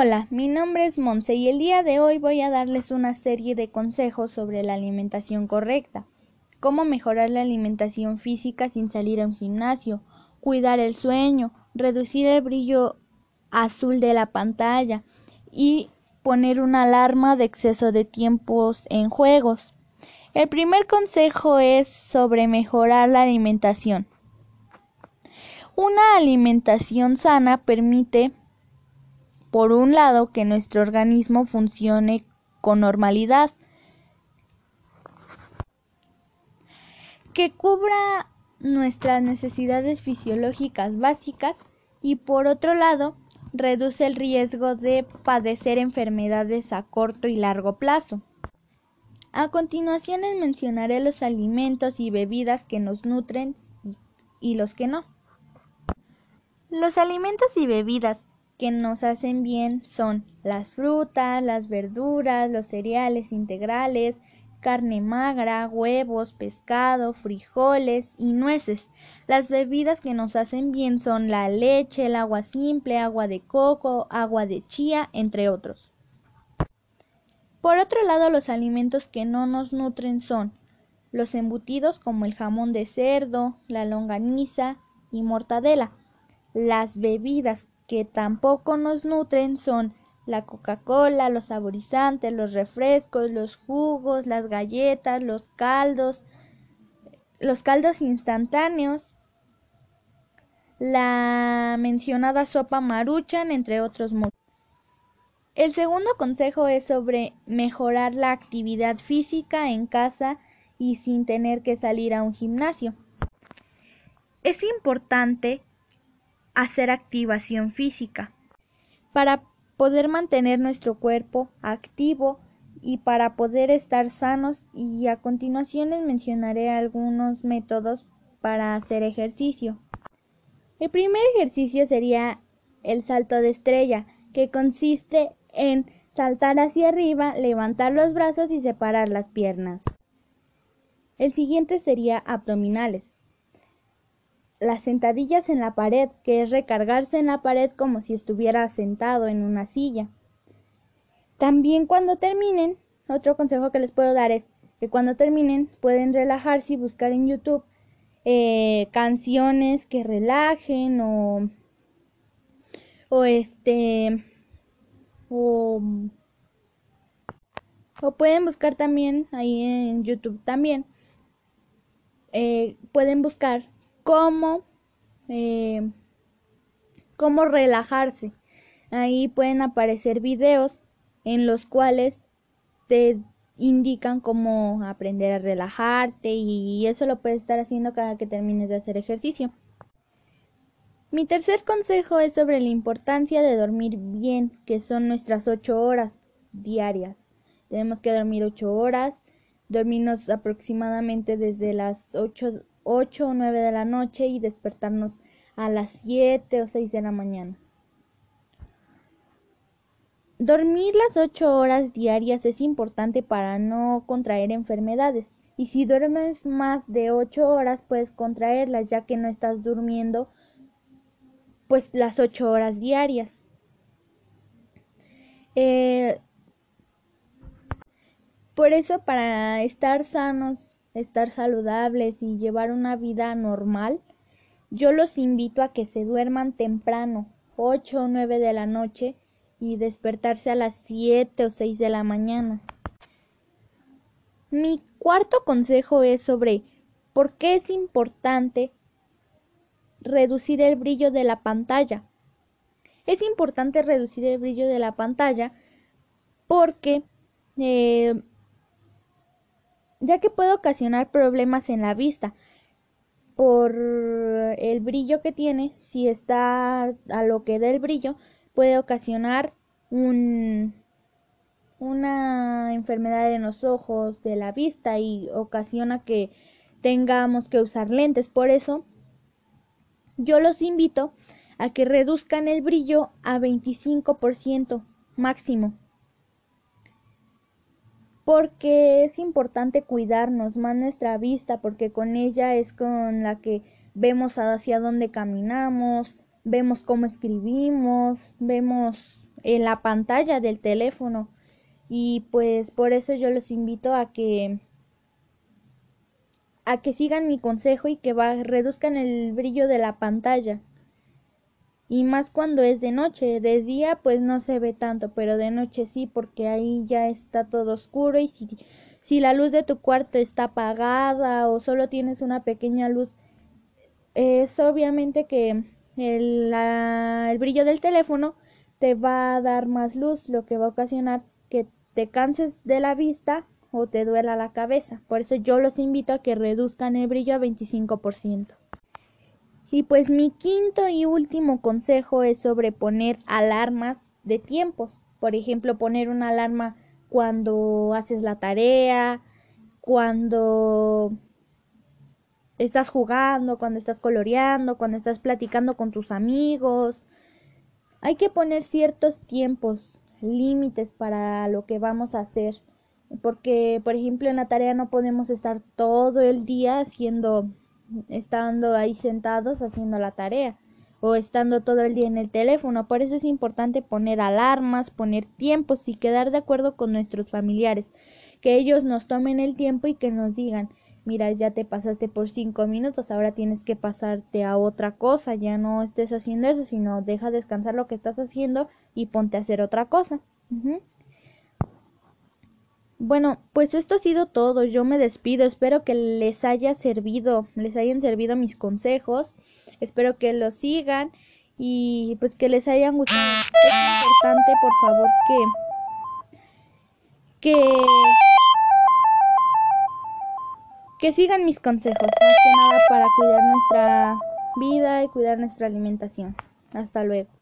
Hola, mi nombre es Monse y el día de hoy voy a darles una serie de consejos sobre la alimentación correcta, cómo mejorar la alimentación física sin salir a un gimnasio, cuidar el sueño, reducir el brillo azul de la pantalla y poner una alarma de exceso de tiempos en juegos. El primer consejo es sobre mejorar la alimentación. Una alimentación sana permite por un lado, que nuestro organismo funcione con normalidad, que cubra nuestras necesidades fisiológicas básicas y por otro lado, reduce el riesgo de padecer enfermedades a corto y largo plazo. A continuación les mencionaré los alimentos y bebidas que nos nutren y, los que no. Los alimentos y bebidas que nos hacen bien son las frutas, las verduras, los cereales integrales, carne magra, huevos, pescado, frijoles y nueces. Las bebidas que nos hacen bien son la leche, el agua simple, agua de coco, agua de chía, entre otros. Por otro lado, los alimentos que no nos nutren son los embutidos como el jamón de cerdo, la longaniza y mortadela. Las bebidas que tampoco nos nutren son la Coca-Cola, los saborizantes, los refrescos, los jugos, las galletas, los caldos, los caldos instantáneos, la mencionada sopa maruchan, entre otros El segundo consejo es sobre mejorar la actividad física en casa y sin tener que salir a un gimnasio. Es importante hacer activación física para poder mantener nuestro cuerpo activo y para poder estar sanos y a continuación les mencionaré algunos métodos para hacer ejercicio. El primer ejercicio sería el salto de estrella, que consiste en saltar hacia arriba, levantar los brazos y separar las piernas. El siguiente sería abdominales las sentadillas en la pared, que es recargarse en la pared como si estuviera sentado en una silla. También cuando terminen, otro consejo que les puedo dar es que cuando terminen pueden relajarse y buscar en YouTube eh, canciones que relajen o, o este o, o pueden buscar también ahí en YouTube también eh, pueden buscar cómo, eh, cómo relajarse. Ahí pueden aparecer videos en los cuales te indican cómo aprender a relajarte y eso lo puedes estar haciendo cada que termines de hacer ejercicio. Mi tercer consejo es sobre la importancia de dormir bien, que son nuestras ocho horas diarias. Tenemos que dormir ocho horas, dormirnos aproximadamente desde las ocho 8 o 9 de la noche y despertarnos a las 7 o 6 de la mañana. Dormir las 8 horas diarias es importante para no contraer enfermedades. Y si duermes más de 8 horas puedes contraerlas ya que no estás durmiendo pues las 8 horas diarias. Eh, por eso para estar sanos estar saludables y llevar una vida normal, yo los invito a que se duerman temprano, 8 o 9 de la noche, y despertarse a las 7 o 6 de la mañana. Mi cuarto consejo es sobre por qué es importante reducir el brillo de la pantalla. Es importante reducir el brillo de la pantalla porque eh, ya que puede ocasionar problemas en la vista por el brillo que tiene, si está a lo que da el brillo, puede ocasionar un, una enfermedad en los ojos, de la vista y ocasiona que tengamos que usar lentes. Por eso, yo los invito a que reduzcan el brillo a 25% máximo porque es importante cuidarnos más nuestra vista, porque con ella es con la que vemos hacia dónde caminamos, vemos cómo escribimos, vemos en la pantalla del teléfono. Y pues por eso yo los invito a que a que sigan mi consejo y que reduzcan el brillo de la pantalla. Y más cuando es de noche, de día pues no se ve tanto, pero de noche sí, porque ahí ya está todo oscuro y si, si la luz de tu cuarto está apagada o solo tienes una pequeña luz, es obviamente que el, el brillo del teléfono te va a dar más luz, lo que va a ocasionar que te canses de la vista o te duela la cabeza. Por eso yo los invito a que reduzcan el brillo a 25%. Y pues mi quinto y último consejo es sobre poner alarmas de tiempos. Por ejemplo, poner una alarma cuando haces la tarea, cuando estás jugando, cuando estás coloreando, cuando estás platicando con tus amigos. Hay que poner ciertos tiempos, límites para lo que vamos a hacer porque por ejemplo en la tarea no podemos estar todo el día haciendo estando ahí sentados haciendo la tarea o estando todo el día en el teléfono. Por eso es importante poner alarmas, poner tiempos y quedar de acuerdo con nuestros familiares, que ellos nos tomen el tiempo y que nos digan, mira, ya te pasaste por cinco minutos, ahora tienes que pasarte a otra cosa, ya no estés haciendo eso, sino deja descansar lo que estás haciendo y ponte a hacer otra cosa. Bueno, pues esto ha sido todo. Yo me despido. Espero que les haya servido, les hayan servido mis consejos. Espero que los sigan y pues que les hayan gustado. Es importante, por favor, que que que sigan mis consejos, más que nada para cuidar nuestra vida y cuidar nuestra alimentación. Hasta luego.